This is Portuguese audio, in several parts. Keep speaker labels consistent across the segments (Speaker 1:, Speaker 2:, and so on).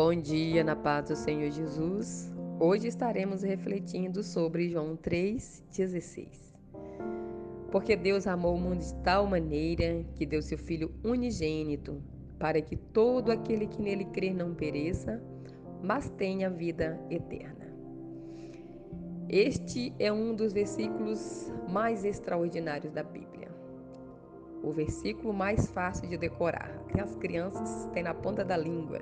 Speaker 1: Bom dia, na paz do Senhor Jesus. Hoje estaremos refletindo sobre João 3,16. Porque Deus amou o mundo de tal maneira que deu seu Filho unigênito, para que todo aquele que nele crer não pereça, mas tenha vida eterna. Este é um dos versículos mais extraordinários da Bíblia. O versículo mais fácil de decorar, que as crianças têm na ponta da língua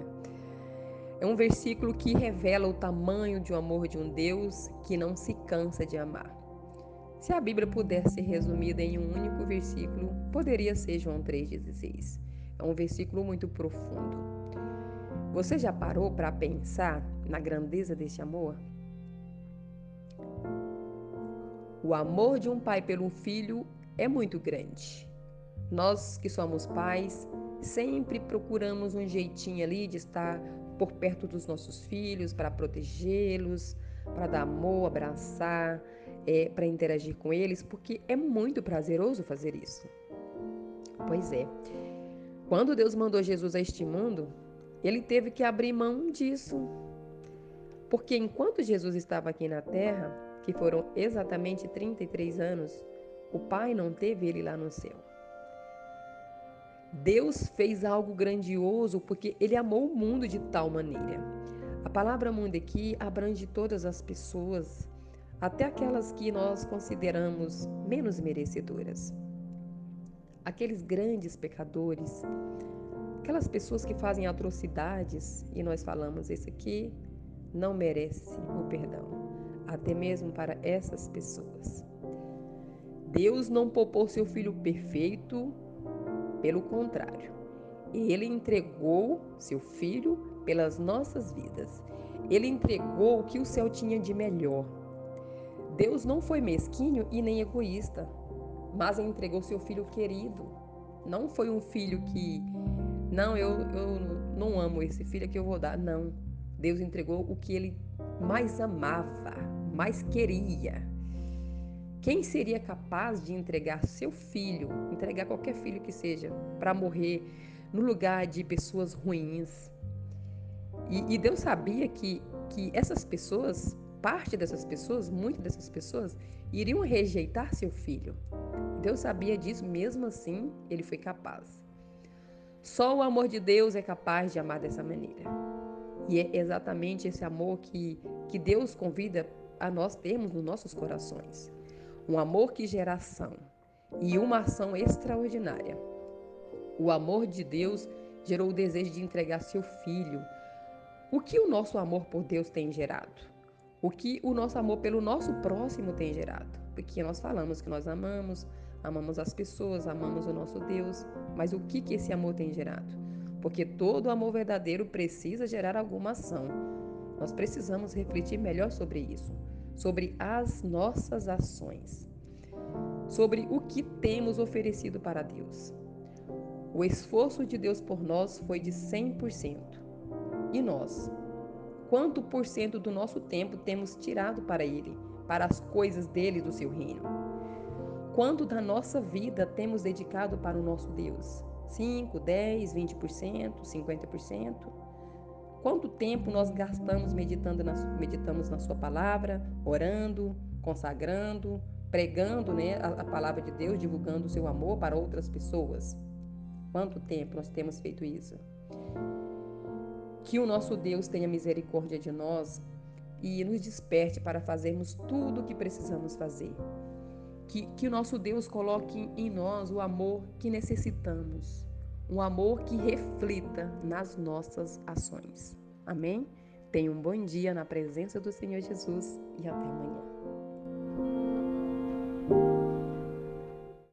Speaker 1: é um versículo que revela o tamanho de um amor de um Deus que não se cansa de amar. Se a Bíblia pudesse ser resumida em um único versículo, poderia ser João 3,16. É um versículo muito profundo. Você já parou para pensar na grandeza deste amor? O amor de um pai pelo filho é muito grande. Nós que somos pais, sempre procuramos um jeitinho ali de estar por perto dos nossos filhos, para protegê-los, para dar amor, abraçar, é, para interagir com eles, porque é muito prazeroso fazer isso. Pois é. Quando Deus mandou Jesus a este mundo, ele teve que abrir mão disso. Porque enquanto Jesus estava aqui na terra, que foram exatamente 33 anos, o Pai não teve ele lá no céu. Deus fez algo grandioso porque ele amou o mundo de tal maneira. A palavra mundo aqui abrange todas as pessoas, até aquelas que nós consideramos menos merecedoras. Aqueles grandes pecadores, aquelas pessoas que fazem atrocidades e nós falamos esse aqui não merece o perdão, até mesmo para essas pessoas. Deus não poupou seu filho perfeito pelo contrário, ele entregou seu filho pelas nossas vidas. Ele entregou o que o céu tinha de melhor. Deus não foi mesquinho e nem egoísta, mas entregou seu filho querido. Não foi um filho que, não, eu, eu não amo esse filho que eu vou dar. Não. Deus entregou o que ele mais amava, mais queria. Quem seria capaz de entregar seu filho, entregar qualquer filho que seja, para morrer no lugar de pessoas ruins? E, e, Deus sabia que, que essas pessoas, parte dessas pessoas, muitas dessas pessoas, iriam rejeitar seu filho. Deus sabia disso, mesmo assim, ele foi capaz. Só o amor de Deus é capaz de amar dessa maneira. E é exatamente esse amor que, que Deus convida a nós termos nos nossos corações um amor que gera ação e uma ação extraordinária. O amor de Deus gerou o desejo de entregar seu filho. O que o nosso amor por Deus tem gerado? O que o nosso amor pelo nosso próximo tem gerado? Porque nós falamos que nós amamos, amamos as pessoas, amamos o nosso Deus, mas o que, que esse amor tem gerado? Porque todo amor verdadeiro precisa gerar alguma ação. Nós precisamos refletir melhor sobre isso sobre as nossas ações, sobre o que temos oferecido para Deus. O esforço de Deus por nós foi de 100%. E nós? Quanto por cento do nosso tempo temos tirado para Ele, para as coisas dele do seu reino? Quanto da nossa vida temos dedicado para o nosso Deus? 5, 10, 20%, 50%? Quanto tempo nós gastamos meditando na, meditamos na Sua palavra, orando, consagrando, pregando né, a, a palavra de Deus, divulgando o seu amor para outras pessoas? Quanto tempo nós temos feito isso? Que o nosso Deus tenha misericórdia de nós e nos desperte para fazermos tudo o que precisamos fazer. Que, que o nosso Deus coloque em nós o amor que necessitamos um amor que reflita nas nossas ações. Amém? Tenha um bom dia na presença do Senhor Jesus e até amanhã.